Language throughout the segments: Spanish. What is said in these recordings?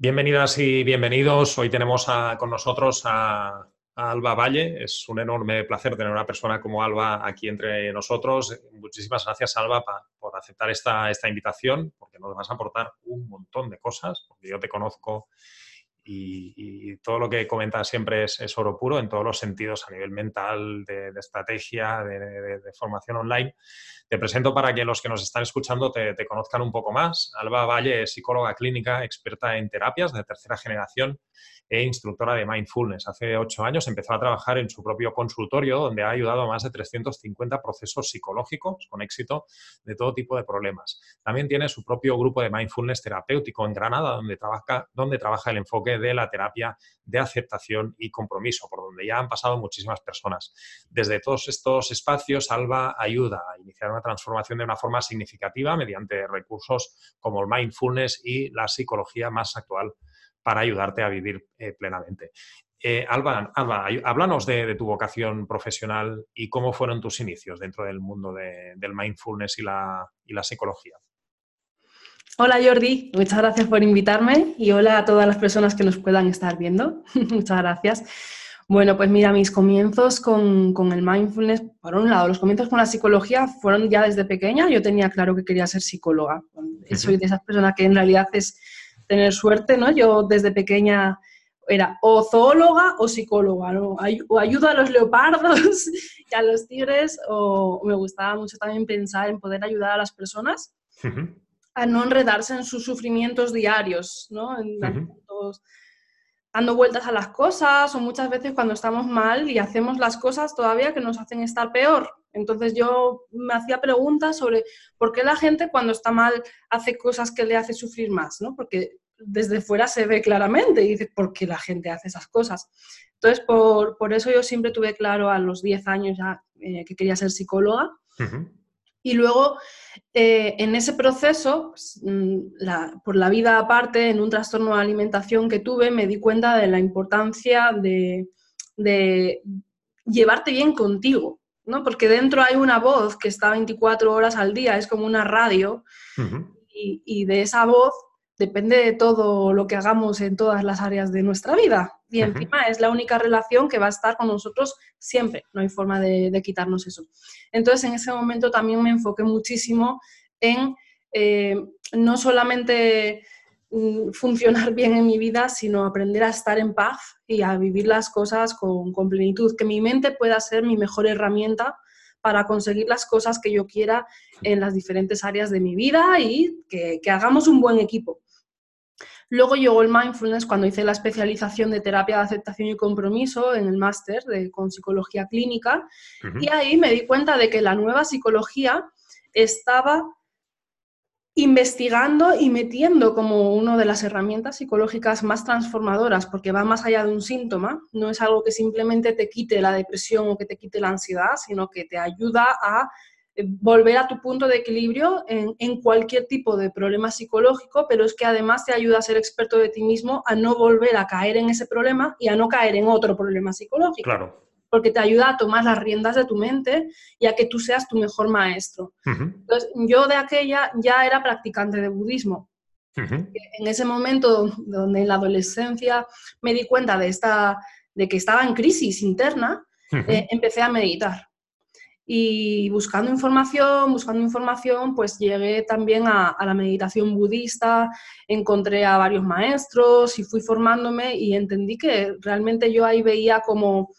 Bienvenidas y bienvenidos. Hoy tenemos con nosotros a, Alba Valle. Es un enorme placer tener una persona como Alba aquí entre nosotros. Muchísimas gracias, Alba, por aceptar esta, esta invitación, porque nos vas a aportar un montón de cosas, porque yo te conozco y, todo lo que comentas siempre es, oro puro en todos los sentidos, a nivel mental, de, estrategia, de, formación online. Te presento para que los que nos están escuchando te, te conozcan un poco más. Alba Valle es psicóloga clínica, experta en terapias de tercera generación e instructora de mindfulness. Hace ocho años empezó a trabajar en su propio consultorio, donde ha ayudado a más de 350 procesos psicológicos con éxito de todo tipo de problemas. También tiene su propio grupo de mindfulness terapéutico en Granada, donde trabaja, donde trabaja el enfoque de la terapia de aceptación y compromiso, por donde ya han pasado muchísimas personas. Desde todos estos espacios, Alba ayuda a iniciar una transformación de una forma significativa mediante recursos como el mindfulness y la psicología más actual para ayudarte a vivir eh, plenamente. Eh, Alba, háblanos de, tu vocación profesional y cómo fueron tus inicios dentro del mundo del mindfulness y la, psicología. Hola Jordi, muchas gracias por invitarme y hola a todas las personas que nos puedan estar viendo. muchas gracias. Bueno, pues mira, mis comienzos con, el mindfulness, por un lado, los comienzos con la psicología fueron ya desde pequeña. Yo tenía claro que quería ser psicóloga. Soy de esas personas que en realidad es tener suerte, ¿no? Yo desde pequeña era o zoóloga o psicóloga, ¿no? O ayudo a los leopardos y a los tigres, o me gustaba mucho también pensar en poder ayudar a las personas a no enredarse en sus sufrimientos diarios, ¿no? dando vueltas a las cosas o muchas veces cuando estamos mal y hacemos las cosas todavía que nos hacen estar peor. Entonces yo me hacía preguntas sobre por qué la gente cuando está mal hace cosas que le hace sufrir más, ¿no? Porque desde fuera se ve claramente y dices, ¿por qué la gente hace esas cosas? Entonces, por, eso yo siempre tuve claro a los 10 años ya eh, que quería ser psicóloga. Y luego, eh, en ese proceso, pues, mm, por la vida aparte, en un trastorno de alimentación que tuve, me di cuenta de la importancia de, de llevarte bien contigo, ¿no? Porque dentro hay una voz que está 24 horas al día, es como una radio, y, de esa voz depende de todo lo que hagamos en todas las áreas de nuestra vida. Y encima es la única relación que va a estar con nosotros siempre, no hay forma de, quitarnos eso. Entonces, en ese momento también me enfoqué muchísimo en eh, no solamente funcionar bien en mi vida, sino aprender a estar en paz y a vivir las cosas con, con plenitud, que mi mente pueda ser mi mejor herramienta para conseguir las cosas que yo quiera en las diferentes áreas de mi vida y que, hagamos un buen equipo. Luego llegó el mindfulness cuando hice la especialización de terapia de aceptación y compromiso en el máster con psicología clínica. Y ahí me di cuenta de que la nueva psicología estaba investigando y metiendo como una de las herramientas psicológicas más transformadoras, porque va más allá de un síntoma, no es algo que simplemente te quite la depresión o que te quite la ansiedad, sino que te ayuda a eh, volver a tu punto de equilibrio en, en, cualquier tipo de problema psicológico, pero es que además te ayuda a ser experto de ti mismo, a no volver a caer en ese problema y a no caer en otro problema psicológico. Claro porque te ayuda a tomar las riendas de tu mente y a que tú seas tu mejor maestro. Entonces, yo de aquella ya era practicante de budismo. En ese momento, donde en la adolescencia me di cuenta de, esta, de que estaba en crisis interna, eh, empecé a meditar. Y buscando información, buscando información, pues llegué también a, a, la meditación budista, encontré a varios maestros y fui formándome y entendí que realmente yo ahí veía como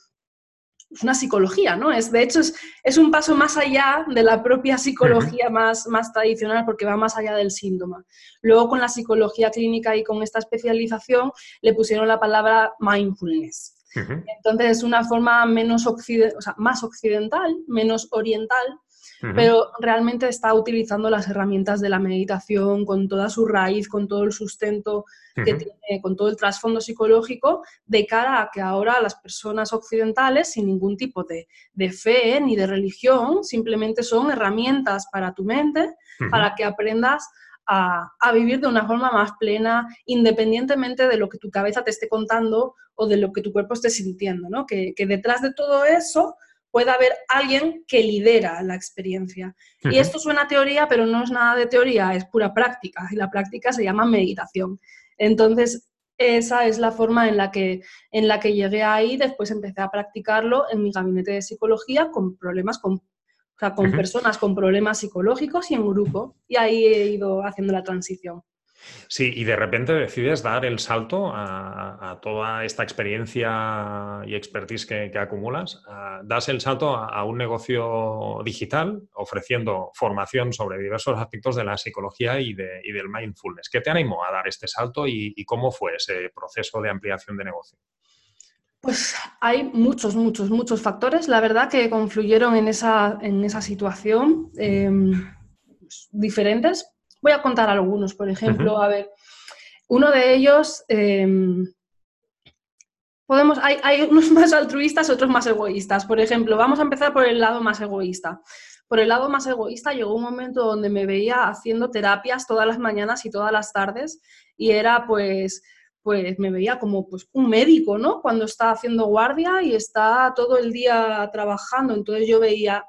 es una psicología, ¿no? Es, de hecho, es, un paso más allá de la propia psicología más, más tradicional porque va más allá del síntoma. Luego con la psicología clínica y con esta especialización le pusieron la palabra mindfulness. Entonces es una forma menos o sea, más occidental, menos oriental pero realmente está utilizando las herramientas de la meditación con toda su raíz, con todo el sustento que tiene, con todo el trasfondo psicológico, de cara a que ahora las personas occidentales, sin ningún tipo de, fe ni de religión, simplemente son herramientas para tu mente, para que aprendas a, vivir de una forma más plena, independientemente de lo que tu cabeza te esté contando o de lo que tu cuerpo esté sintiendo, ¿no? que, que detrás de todo eso puede haber alguien que lidera la experiencia. Y esto suena a teoría, pero no es nada de teoría, es pura práctica. Y la práctica se llama meditación. Entonces, esa es la forma en la, que, en la que llegué ahí. Después empecé a practicarlo en mi gabinete de psicología con problemas, con, con personas con problemas psicológicos y en grupo. Y ahí he ido haciendo la transición. Sí, y de repente decides dar el salto a, toda esta experiencia y expertise que, acumulas, das el salto a, un negocio digital ofreciendo formación sobre diversos aspectos de la psicología y, del mindfulness. ¿Qué te animó a dar este salto y, cómo fue ese proceso de ampliación de negocio? Pues hay muchos, muchos, muchos factores, la verdad, que confluyeron en esa, en esa situación em, diferentes, Voy a contar algunos, por ejemplo, a ver, uno de ellos, em, podemos, hay, hay, unos más altruistas, otros más egoístas. Por ejemplo, vamos a empezar por el lado más egoísta. Por el lado más egoísta llegó un momento donde me veía haciendo terapias todas las mañanas y todas las tardes y era pues pues me veía como pues, un médico, ¿no? Cuando está haciendo guardia y está todo el día trabajando. Entonces yo veía,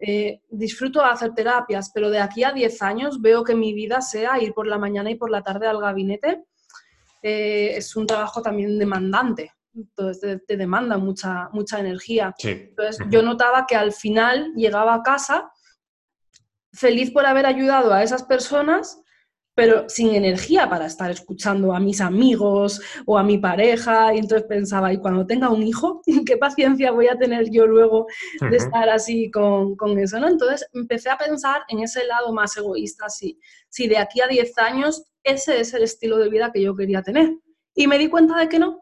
eh, disfruto de hacer terapias, pero de aquí a 10 años veo que mi vida sea ir por la mañana y por la tarde al gabinete. Eh, es un trabajo también demandante, entonces te, demanda mucha, mucha energía. Entonces yo notaba que al final llegaba a casa feliz por haber ayudado a esas personas, pero sin energía para estar escuchando a mis amigos o a mi pareja. Y entonces pensaba, y cuando tenga un hijo, ¿qué paciencia voy a tener yo luego de estar así con, con, eso? ¿no? Entonces empecé a pensar en ese lado más egoísta, si, si de aquí a 10 años ese es el estilo de vida que yo quería tener. Y me di cuenta de que no,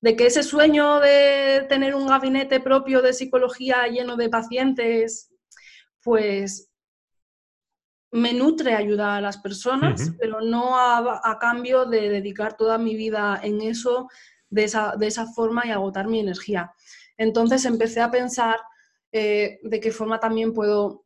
de que ese sueño de tener un gabinete propio de psicología lleno de pacientes, pues me nutre ayudar a las personas, pero no a, cambio de dedicar toda mi vida en eso de esa, de esa, forma y agotar mi energía. Entonces empecé a pensar eh, de qué forma también puedo,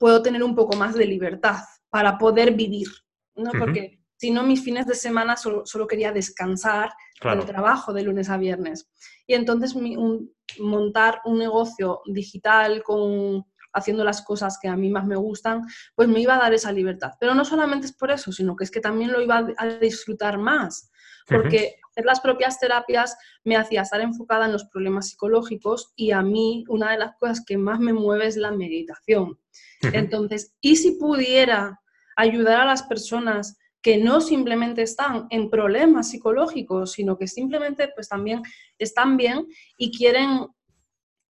puedo tener un poco más de libertad para poder vivir, ¿no? Porque si no, mis fines de semana solo, quería descansar del trabajo de lunes a viernes. Y entonces montar un negocio digital con haciendo las cosas que a mí más me gustan, pues me iba a dar esa libertad. Pero no solamente es por eso, sino que es que también lo iba a disfrutar más, porque hacer las propias terapias me hacía estar enfocada en los problemas psicológicos y a mí una de las cosas que más me mueve es la meditación. Entonces, ¿y si pudiera ayudar a las personas que no simplemente están en problemas psicológicos, sino que simplemente pues también están bien y quieren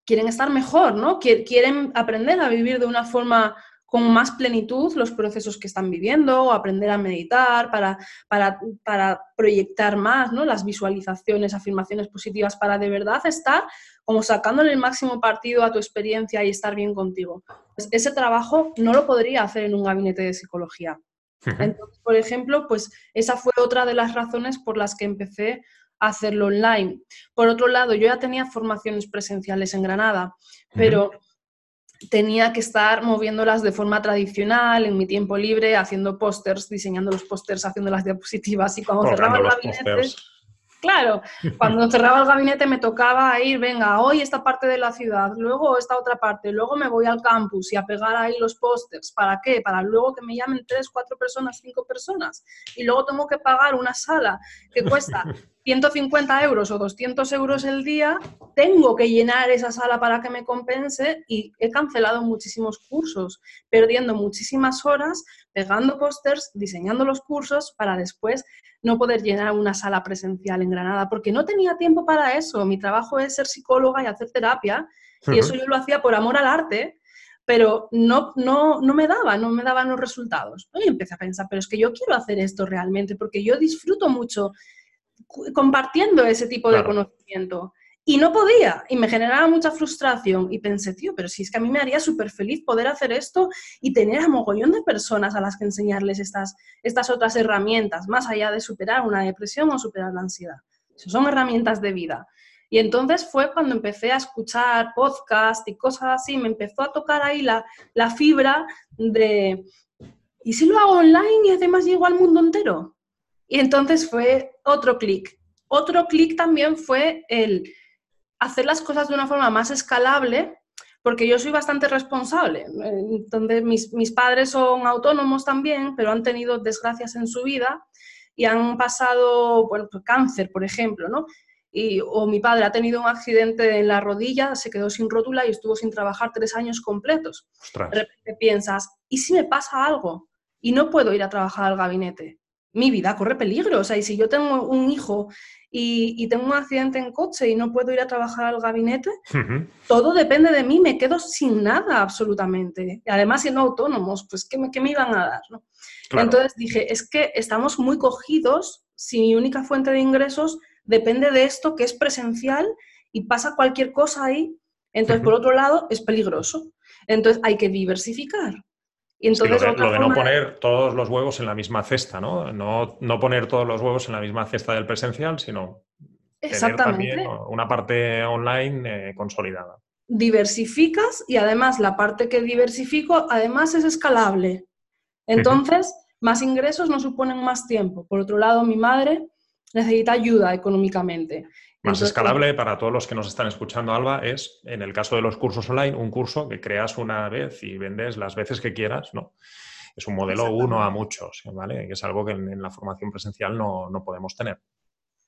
quieren estar mejor, ¿no? Quieren aprender a vivir de una forma con más plenitud los procesos que están viviendo, o aprender a meditar para, para, proyectar más ¿no? las visualizaciones, afirmaciones positivas, para de verdad estar como sacándole el máximo partido a tu experiencia y estar bien contigo. Pues ese trabajo no lo podría hacer en un gabinete de psicología. Entonces, por ejemplo, pues esa fue otra de las razones por las que empecé hacerlo online. Por otro lado, yo ya tenía formaciones presenciales en Granada, pero tenía que estar moviéndolas de forma tradicional, en mi tiempo libre, haciendo pósters, diseñando los pósters, haciendo las diapositivas y cuando cerraba el gabinete... Claro, cuando cerraba el gabinete me tocaba ir, venga, hoy esta parte de la ciudad, luego esta otra parte, luego me voy al campus y a pegar ahí los pósters. ¿Para qué? Para luego que me llamen tres, cuatro personas, cinco personas. Y luego tengo que pagar una sala que cuesta 150 euros o 200 euros el día, tengo que llenar esa sala para que me compense y he cancelado muchísimos cursos, perdiendo muchísimas horas pegando pósters, diseñando los cursos para después no poder llenar una sala presencial en Granada, porque no tenía tiempo para eso. Mi trabajo es ser psicóloga y hacer terapia, y eso yo lo hacía por amor al arte, pero no, no, no me daba, no me daban los resultados. Y empecé a pensar, pero es que yo quiero hacer esto realmente, porque yo disfruto mucho compartiendo ese tipo de conocimiento. Y no podía, y me generaba mucha frustración. Y pensé, tío, pero si es que a mí me haría súper feliz poder hacer esto y tener a mogollón de personas a las que enseñarles estas, estas otras herramientas, más allá de superar una depresión o superar la ansiedad. son herramientas de vida. Y entonces fue cuando empecé a escuchar podcast y cosas así, me empezó a tocar ahí la, la fibra de, ¿y si lo hago online y además llego al mundo entero? Y entonces fue otro clic. Otro clic también fue el hacer las cosas de una forma más escalable, porque yo soy bastante responsable. Entonces, mis, mis padres son autónomos también, pero han tenido desgracias en su vida y han pasado, bueno, pues cáncer, por ejemplo, ¿no? Y, o mi padre ha tenido un accidente en la rodilla, se quedó sin rótula y estuvo sin trabajar tres años completos. De repente piensas, ¿y si me pasa algo? Y no puedo ir a trabajar al gabinete. Mi vida corre peligro. O sea, y si yo tengo un hijo y, tengo un accidente en coche y no puedo ir a trabajar al gabinete, todo depende de mí, me quedo sin nada absolutamente. Y además, siendo autónomos, pues, ¿qué me, qué me iban a dar? ¿no? Entonces dije, es que estamos muy cogidos si mi única fuente de ingresos depende de esto que es presencial y pasa cualquier cosa ahí. Entonces, por otro lado, es peligroso. Entonces, hay que diversificar. Y entonces, lo, de, no poner todos los huevos en la misma cesta, ¿no? ¿no? No poner todos los huevos en la misma cesta del presencial, sino tener también una parte online eh, consolidada. Diversificas y además la parte que diversifico, además es escalable. Entonces, más ingresos no suponen más tiempo. Por otro lado, mi madre necesita ayuda económicamente. Más escalable para todos los que nos están escuchando, Alba, es, en el caso de los cursos online, un curso que creas una vez y vendes las veces que quieras, ¿no? Es un modelo uno a muchos, ¿vale? Que es algo que en, la formación presencial no, podemos tener.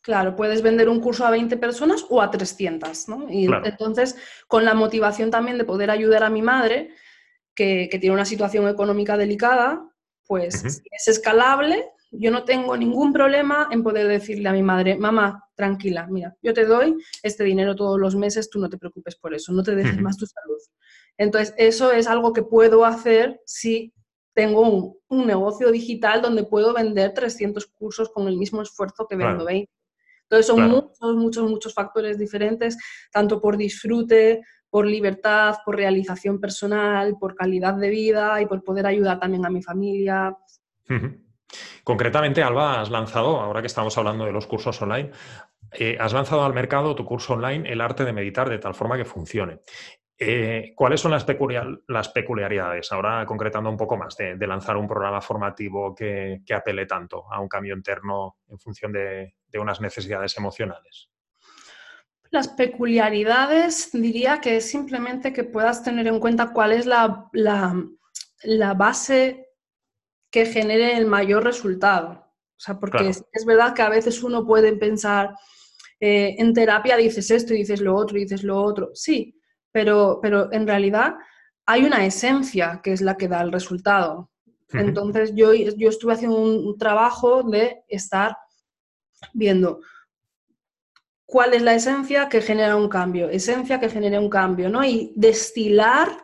Claro, puedes vender un curso a 20 personas o a 300, ¿no? Y entonces, con la motivación también de poder ayudar a mi madre, que, tiene una situación económica delicada, pues es escalable, yo no tengo ningún problema en poder decirle a mi madre, mamá, tranquila, mira, yo te doy este dinero todos los meses, tú no te preocupes por eso, no te dejes más tu salud. Entonces, eso es algo que puedo hacer si tengo un, negocio digital donde puedo vender 300 cursos con el mismo esfuerzo que vendo 20. Entonces, son muchos, muchos, muchos factores diferentes, tanto por disfrute, por libertad, por realización personal, por calidad de vida y por poder ayudar también a mi familia. Concretamente, Alba, has lanzado, ahora que estamos hablando de los cursos online, eh, has lanzado al mercado tu curso online El arte de meditar de tal forma que funcione. Eh, ¿Cuáles son las, peculiaridades, ahora concretando un poco más, de, lanzar un programa formativo que, apele tanto a un cambio interno en función de, unas necesidades emocionales? Las peculiaridades diría que es simplemente que puedas tener en cuenta cuál es la, la base que genere el mayor resultado. O sea, porque es, verdad que a veces uno puede pensar, eh, en terapia dices esto y dices lo otro y dices lo otro. Sí, pero, pero en realidad hay una esencia que es la que da el resultado. Entonces yo, yo estuve haciendo un trabajo de estar viendo cuál es la esencia que genera un cambio, esencia que genera un cambio, ¿no? Y destilar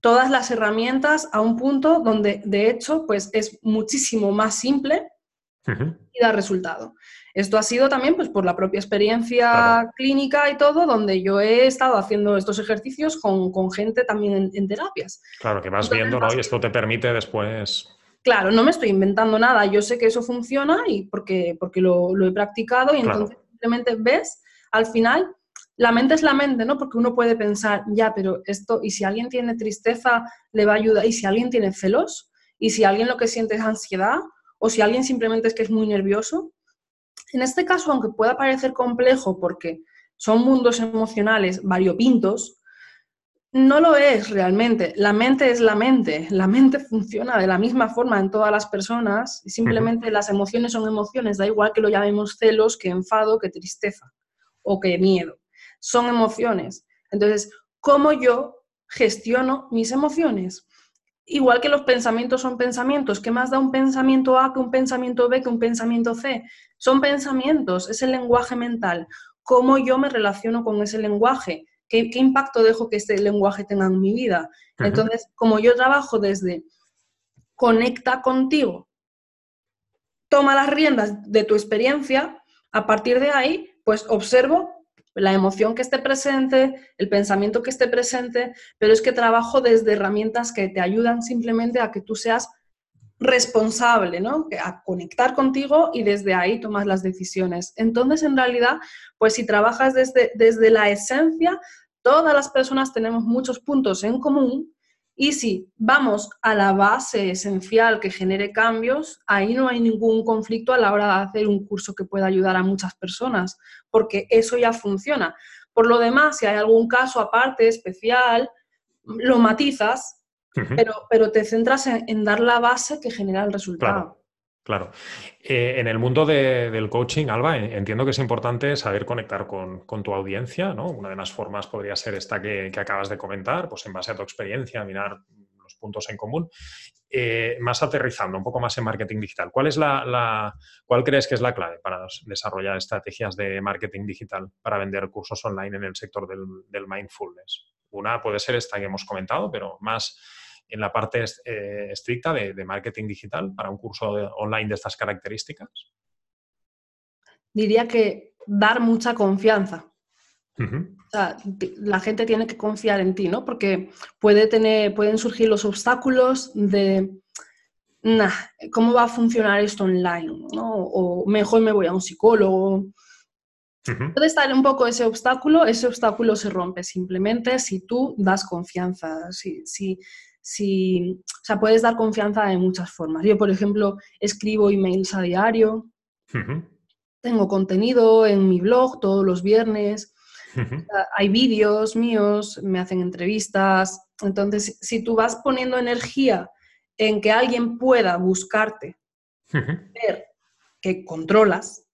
todas las herramientas a un punto donde, de hecho, pues es muchísimo más simple y da resultado. Esto ha sido también pues, por la propia experiencia clínica y todo, donde yo he estado haciendo estos ejercicios con, gente también en, terapias. Claro, que vas viendo, ¿no? Y esto te permite después... Claro, no me estoy inventando nada, yo sé que eso funciona y porque, porque lo, he practicado y entonces simplemente ves al final la mente es la mente, ¿no? Porque uno puede pensar, ya, pero esto, y si alguien tiene tristeza, le va a ayudar, y si alguien tiene celos, y si alguien lo que siente es ansiedad, o si alguien simplemente es que es muy nervioso. En este caso, aunque pueda parecer complejo porque son mundos emocionales variopintos, no lo es realmente. La mente es la mente. La mente funciona de la misma forma en todas las personas y simplemente las emociones son emociones. Da igual que lo llamemos celos, que enfado, que tristeza o que miedo son emociones. Entonces, ¿cómo yo gestiono mis emociones? Igual que los pensamientos son pensamientos, ¿qué más da un pensamiento A que un pensamiento B que un pensamiento C? Son pensamientos, es el lenguaje mental. ¿Cómo yo me relaciono con ese lenguaje? ¿Qué, impacto dejo que este lenguaje tenga en mi vida? Entonces, como yo trabajo desde conecta contigo, toma las riendas de tu experiencia, a partir de ahí, pues observo la emoción que esté presente, el pensamiento que esté presente, pero es que trabajo desde herramientas que te ayudan simplemente a que tú seas responsable, ¿no? A conectar contigo y desde ahí tomas las decisiones. Entonces, en realidad, pues si trabajas desde, desde la esencia, todas las personas tenemos muchos puntos en común y si vamos a la base esencial que genere cambios, ahí no hay ningún conflicto a la hora de hacer un curso que pueda ayudar a muchas personas, porque eso ya funciona. Por lo demás, si hay algún caso aparte, especial, lo matizas, pero, pero te centras en, dar la base que genera el resultado. Claro. Eh, en el mundo del coaching, Alba, entiendo que es importante saber conectar con, tu audiencia, ¿no? Una de las formas podría ser esta que, acabas de comentar, pues en base a tu experiencia, mirar los puntos en común. Eh, más aterrizando, un poco más en marketing digital, ¿cuál, es la, ¿cuál crees que es la clave para desarrollar estrategias de marketing digital para vender cursos online en el sector del mindfulness? Una puede ser esta que hemos comentado, pero más en la parte eh, estricta de, marketing digital para un curso online de estas características? Diría que dar mucha confianza. la gente tiene que confiar en ti, ¿no? Porque puede tener, pueden surgir los obstáculos de, ¿cómo va a funcionar esto online? O mejor me voy a un psicólogo. Puede estar un poco ese obstáculo, ese obstáculo se rompe simplemente si tú das confianza, si, si, si, o sea, puedes dar confianza de muchas formas. Yo, por ejemplo, escribo emails a diario, tengo contenido en mi blog todos los viernes, hay vídeos míos, me hacen entrevistas. Entonces, si tú vas poniendo energía en que alguien pueda buscarte, ver que controlas,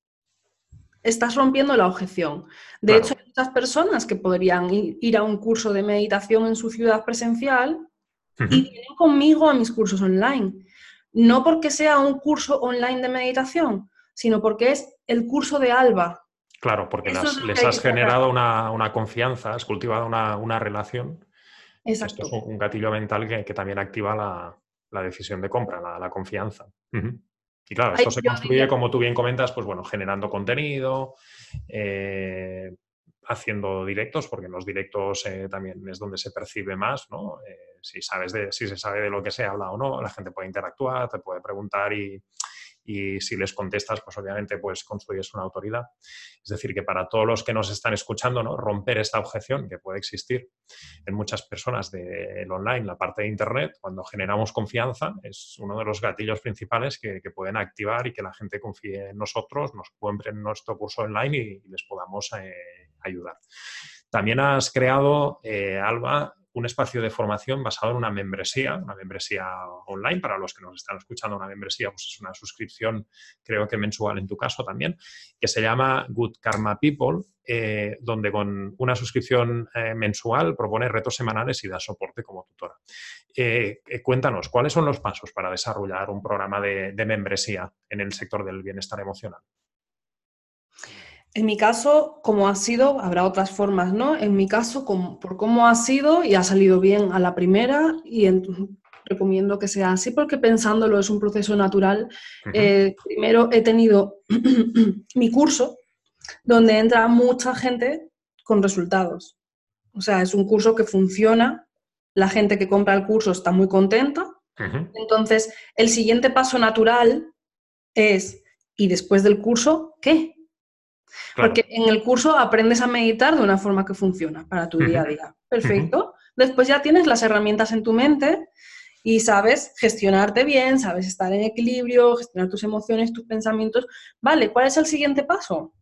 estás rompiendo la objeción. De hecho, hay muchas personas que podrían ir a un curso de meditación en su ciudad presencial y vienen conmigo a mis cursos online. No porque sea un curso online de meditación, sino porque es el curso de Alba. Claro, porque les has generado una, confianza, has cultivado una, relación. Exacto. Esto es un, gatillo mental que, también activa la, decisión de compra, la, confianza. Y claro, esto se construye, como tú bien comentas, pues bueno, generando contenido, eh, haciendo directos, porque en los directos eh, también es donde se percibe más, ¿no? Eh, si, sabes de, si se sabe de lo que se habla o no, la gente puede interactuar, te puede preguntar y, y si les contestas, pues obviamente pues construyes una autoridad. Es decir, que para todos los que nos están escuchando, ¿no? romper esta objeción que puede existir en muchas personas del online, la parte de Internet, cuando generamos confianza, es uno de los gatillos principales que, pueden activar y que la gente confíe en nosotros, nos compren nuestro curso online y, les podamos eh, ayudar. También has creado, eh, Alba, un espacio de formación basado en una membresía, una membresía online, para los que nos están escuchando, una membresía pues es una suscripción, creo que mensual en tu caso también, que se llama Good Karma People, eh, donde con una suscripción eh, mensual propone retos semanales y da soporte como tutora. Eh, cuéntanos, ¿cuáles son los pasos para desarrollar un programa de membresía en el sector del bienestar emocional? En mi caso, como ha sido, habrá otras formas, ¿no? En mi caso, por cómo ha sido y ha salido bien a la primera y recomiendo que sea así porque pensándolo es un proceso natural. Eh, primero he tenido mi curso donde entra mucha gente con resultados. O sea, es un curso que funciona, la gente que compra el curso está muy contenta. Entonces, el siguiente paso natural es, ¿y después del curso qué? Porque en el curso aprendes a meditar de una forma que funciona para tu día a día. Perfecto. Después ya tienes las herramientas en tu mente y sabes gestionarte bien, sabes estar en equilibrio, gestionar tus emociones, tus pensamientos. Vale, ¿cuál es el siguiente paso?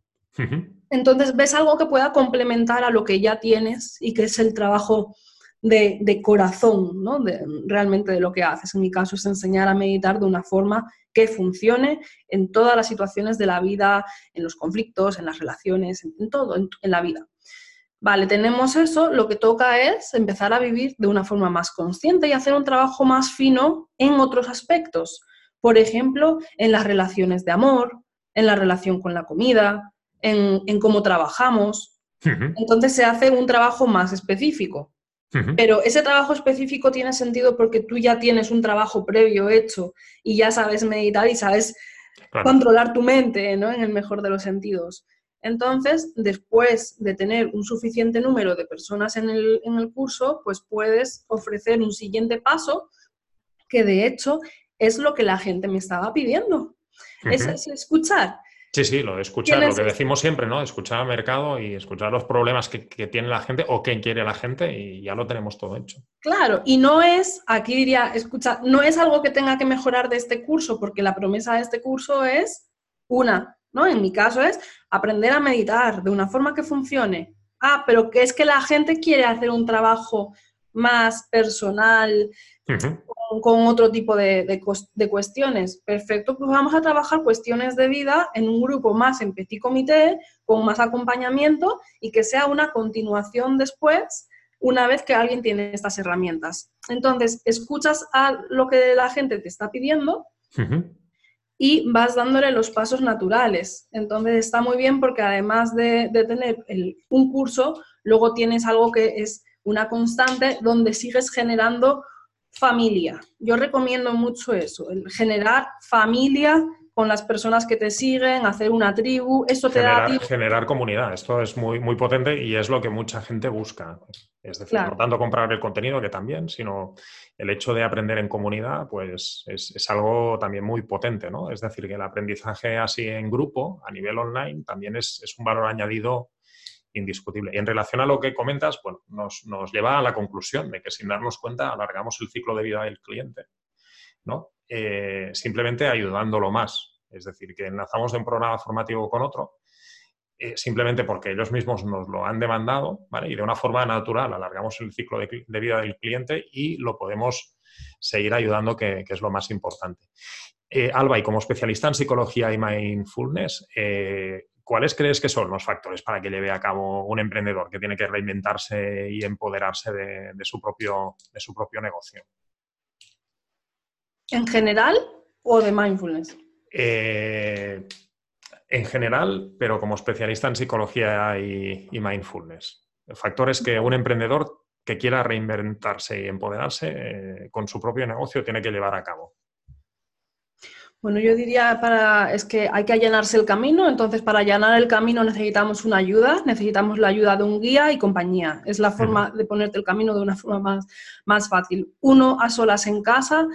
Entonces ves algo que pueda complementar a lo que ya tienes y que es el trabajo de, corazón, ¿no? realmente de lo que haces. En mi caso es enseñar a meditar de una forma que funcione en todas las situaciones de la vida, en los conflictos, en las relaciones, en, todo, en, la vida. Vale, tenemos eso, lo que toca es empezar a vivir de una forma más consciente y hacer un trabajo más fino en otros aspectos. Por ejemplo, en las relaciones de amor, en la relación con la comida, en, en cómo trabajamos. Entonces se hace un trabajo más específico. Pero ese trabajo específico tiene sentido porque tú ya tienes un trabajo previo hecho y ya sabes meditar y sabes controlar tu mente, ¿no? En el mejor de los sentidos. Entonces, después de tener un suficiente número de personas en el, en el curso, pues puedes ofrecer un siguiente paso que de hecho es lo que la gente me estaba pidiendo. es escuchar Sí, sí, lo de escuchar, lo que decimos siempre, ¿no? Escuchar al mercado y escuchar los problemas que, tiene la gente o qué quiere la gente y ya lo tenemos todo hecho. Claro, y no es, aquí diría, escucha, no es algo que tenga que mejorar de este curso, porque la promesa de este curso es una, ¿no? En mi caso es aprender a meditar de una forma que funcione. Ah, pero que es que la gente quiere hacer un trabajo más personal, con, otro tipo de, de, cuestiones. Perfecto, pues vamos a trabajar cuestiones de vida en un grupo más en petit comité, con más acompañamiento y que sea una continuación después, una vez que alguien tiene estas herramientas. Entonces, escuchas a lo que la gente te está pidiendo y vas dándole los pasos naturales. Entonces, está muy bien porque además de, tener un curso, luego tienes algo que es una constante donde sigues generando familia. Yo recomiendo mucho eso, el generar familia con las personas que te siguen, hacer una tribu, eso te da... Generar comunidad, esto es muy, muy potente y es lo que mucha gente busca. Es decir, no tanto comprar el contenido, que también, sino el hecho de aprender en comunidad, pues es, es, algo también muy potente, ¿no? Es decir, que el aprendizaje así en grupo, a nivel online, también es, es un valor añadido indiscutible. Y en relación a lo que comentas, bueno, nos, lleva a la conclusión de que sin darnos cuenta alargamos el ciclo de vida del cliente, ¿no? Eh, simplemente ayudándolo más. Es decir, que enlazamos de un programa formativo con otro eh, simplemente porque ellos mismos nos lo han demandado, ¿vale? Y de una forma natural alargamos el ciclo de, vida del cliente y lo podemos seguir ayudando, que, es lo más importante. Eh, Alba, y como especialista en psicología y mindfulness, ¿cuáles crees que son los factores para que lleve a cabo un emprendedor que tiene que reinventarse y empoderarse de, su, propio, de su propio negocio? ¿En general o de mindfulness? Eh, en general, pero como especialista en psicología y, mindfulness. Factores que un emprendedor que quiera reinventarse y empoderarse eh, con su propio negocio tiene que llevar a cabo. Bueno, yo diría para es que hay que allanarse el camino, entonces para allanar el camino necesitamos una ayuda, necesitamos la ayuda de un guía y compañía. Es la forma de ponerte el camino de una forma más, más fácil. Uno a solas en casa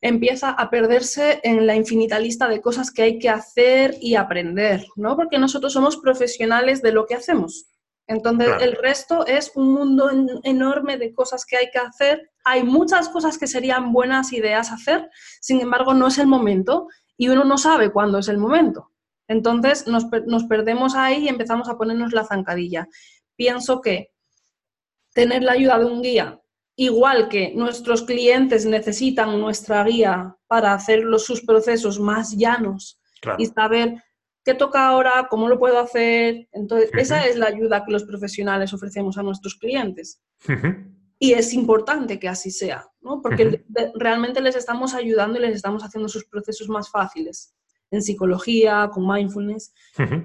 empieza a perderse en la infinita lista de cosas que hay que hacer y aprender, ¿no? Porque nosotros somos profesionales de lo que hacemos. Entonces, el resto es un mundo enorme de cosas que hay que hacer. Hay muchas cosas que serían buenas ideas hacer, sin embargo, no es el momento y uno no sabe cuándo es el momento. Entonces, nos, nos perdemos ahí y empezamos a ponernos la zancadilla. Pienso que tener la ayuda de un guía, igual que nuestros clientes necesitan nuestra guía para hacer los, sus procesos más llanos y saber ¿qué toca ahora? ¿Cómo lo puedo hacer? Entonces, esa es la ayuda que los profesionales ofrecemos a nuestros clientes. Y es importante que así sea, ¿no? Porque realmente les estamos ayudando y les estamos haciendo sus procesos más fáciles en psicología, con mindfulness.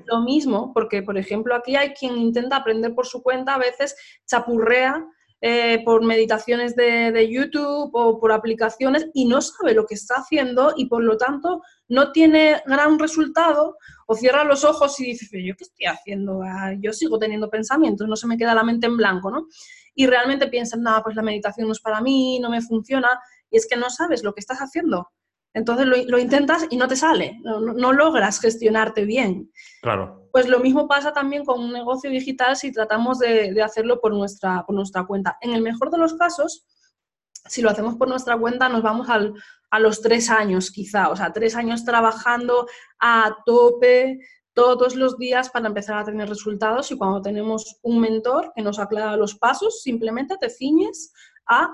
Lo mismo, porque, por ejemplo, aquí hay quien intenta aprender por su cuenta, a veces chapurrea eh, por meditaciones de, YouTube o por aplicaciones y no sabe lo que está haciendo y por lo tanto no tiene gran resultado o cierra los ojos y dice, yo qué estoy haciendo, ah, yo sigo teniendo pensamientos, no se me queda la mente en blanco, ¿no? Y realmente piensan, nada, pues la meditación no es para mí, no me funciona, y es que no sabes lo que estás haciendo. Entonces lo, intentas y no te sale, no, logras gestionarte bien. Claro. Pues lo mismo pasa también con un negocio digital si tratamos de, hacerlo por nuestra, por nuestra cuenta. En el mejor de los casos, si lo hacemos por nuestra cuenta, nos vamos a los tres años quizá, o sea, tres años trabajando a tope todos los días para empezar a tener resultados y cuando tenemos un mentor que nos aclara los pasos, simplemente te ciñes a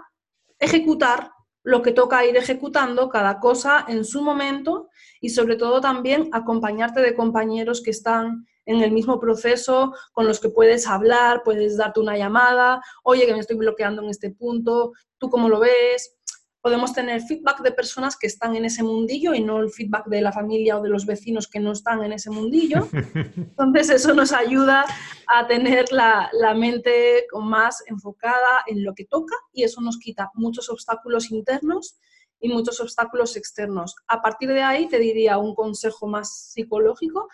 ejecutar lo que toca ir ejecutando cada cosa en su momento y sobre todo también acompañarte de compañeros que están en el mismo proceso, con los que puedes hablar, puedes darte una llamada, oye, que me estoy bloqueando en este punto, ¿tú cómo lo ves? Podemos tener feedback de personas que están en ese mundillo y no el feedback de la familia o de los vecinos que no están en ese mundillo. Entonces eso nos ayuda a tener la, la, mente más enfocada en lo que toca y eso nos quita muchos obstáculos internos y muchos obstáculos externos. A partir de ahí te diría un consejo más psicológico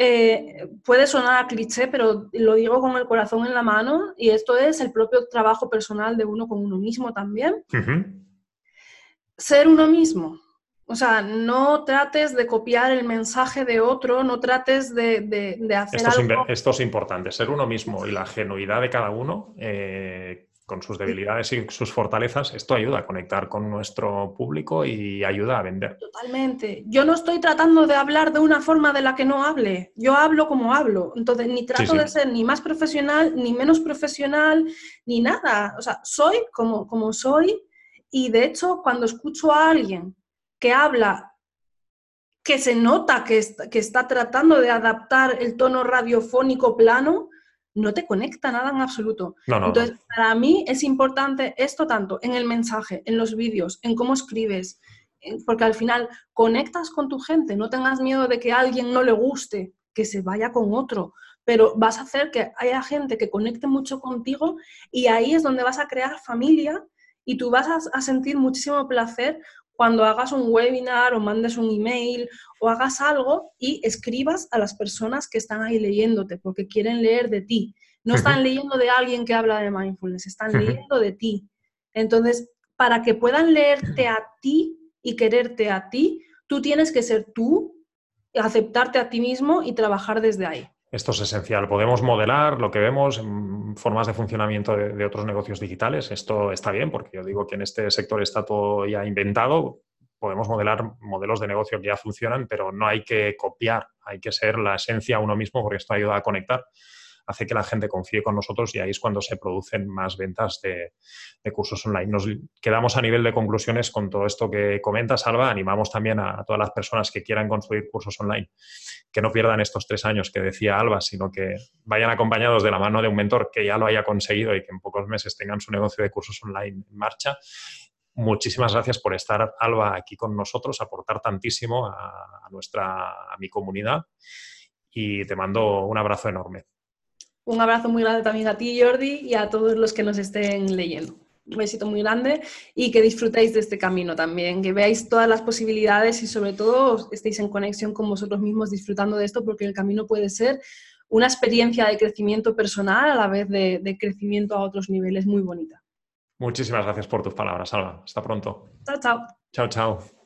eh, puede sonar a cliché, pero lo digo con el corazón en la mano, y esto es el propio trabajo personal de uno con uno mismo también. Ser uno mismo. O sea, no trates de copiar el mensaje de otro, no trates de, hacer esto algo... Es, esto es importante, ser uno mismo y la genuidad de cada uno eh, con sus debilidades y sus fortalezas, esto ayuda a conectar con nuestro público y ayuda a vender. Totalmente. Yo no estoy tratando de hablar de una forma de la que no hable. Yo hablo como hablo. Entonces, ni trato de ser ni más profesional, ni menos profesional, ni nada. O sea, soy como, como soy y de hecho, cuando escucho a alguien que habla, que se nota que que está tratando de adaptar el tono radiofónico plano, no te conecta nada en absoluto. Entonces, para mí es importante esto tanto en el mensaje, en los vídeos, en cómo escribes, porque al final conectas con tu gente, no tengas miedo de que a alguien no le guste, que se vaya con otro, pero vas a hacer que haya gente que conecte mucho contigo y ahí es donde vas a crear familia y tú vas a sentir muchísimo placer cuando hagas un webinar o mandes un email o hagas algo y escribas a las personas que están ahí leyéndote porque quieren leer de ti. No están leyendo de alguien que habla de mindfulness, están leyendo de ti. Entonces, para que puedan leerte a ti y quererte a ti, tú tienes que ser tú, aceptarte a ti mismo y trabajar desde ahí. Esto es esencial. Podemos modelar lo que vemos en formas de funcionamiento de, otros negocios digitales. Esto está bien porque yo digo que en este sector está todo ya inventado. Podemos modelar modelos de negocio que ya funcionan, pero no hay que copiar, hay que ser la esencia uno mismo porque esto ayuda a conectar hace que la gente confíe con nosotros y ahí es cuando se producen más ventas de, cursos online. Nos quedamos a nivel de conclusiones con todo esto que comenta Salva. Animamos también a, todas las personas que quieran construir cursos online que no pierdan estos tres años que decía Alba, sino que vayan acompañados de la mano de un mentor que ya lo haya conseguido y que en pocos meses tengan su negocio de cursos online en marcha muchísimas gracias por estar, Alba, aquí con nosotros, aportar tantísimo a, nuestra, a mi comunidad y te mando un abrazo enorme. Un abrazo muy grande también a ti, Jordi, y a todos los que nos estén leyendo. Un besito muy grande y que disfrutéis de este camino también, que veáis todas las posibilidades y sobre todo estéis en conexión con vosotros mismos disfrutando de esto porque el camino puede ser una experiencia de crecimiento personal a la vez de, de crecimiento a otros niveles muy bonita. Muchísimas gracias por tus palabras, Alba. Hasta pronto. Chao, chao. Chao, chao.